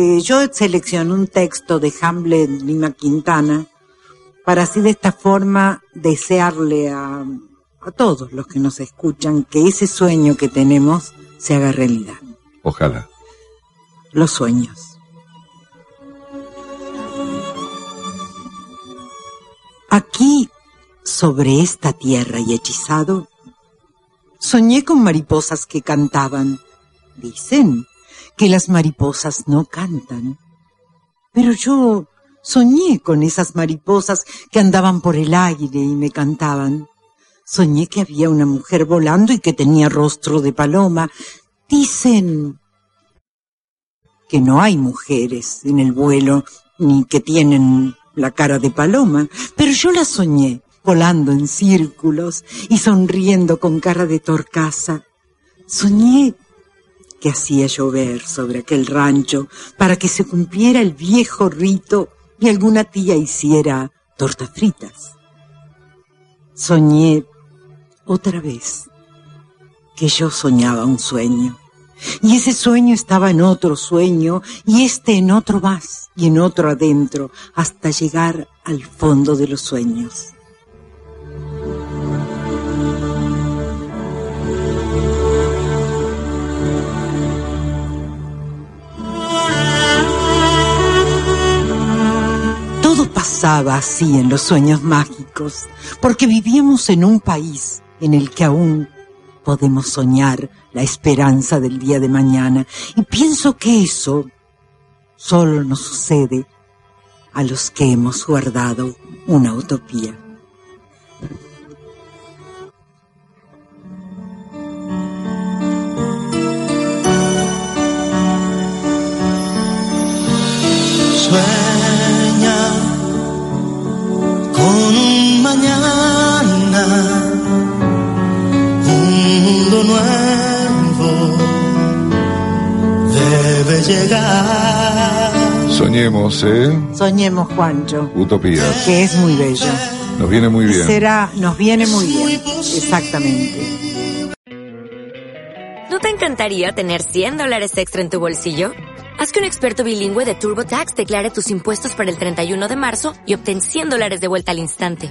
Eh, yo seleccioné un texto de Hamlet Lima Quintana para así de esta forma desearle a, a todos los que nos escuchan que ese sueño que tenemos se haga realidad. Ojalá. Los sueños. Aquí, sobre esta tierra y hechizado, soñé con mariposas que cantaban. Dicen que las mariposas no cantan. Pero yo soñé con esas mariposas que andaban por el aire y me cantaban. Soñé que había una mujer volando y que tenía rostro de paloma. Dicen que no hay mujeres en el vuelo ni que tienen la cara de paloma, pero yo la soñé volando en círculos y sonriendo con cara de torcaza. Soñé que hacía llover sobre aquel rancho para que se cumpliera el viejo rito y alguna tía hiciera tortas fritas. Soñé otra vez que yo soñaba un sueño. Y ese sueño estaba en otro sueño, y este en otro más, y en otro adentro, hasta llegar al fondo de los sueños. Pasaba así en los sueños mágicos, porque vivíamos en un país en el que aún podemos soñar la esperanza del día de mañana. Y pienso que eso solo nos sucede a los que hemos guardado una utopía. Mañana, un mundo nuevo debe llegar. Soñemos, ¿eh? Soñemos, Juancho, Utopía. que es muy bello. Nos viene muy bien. Será, nos viene muy bien. Exactamente. ¿No te encantaría tener 100 dólares extra en tu bolsillo? Haz que un experto bilingüe de TurboTax declare tus impuestos para el 31 de marzo y obtén 100 dólares de vuelta al instante.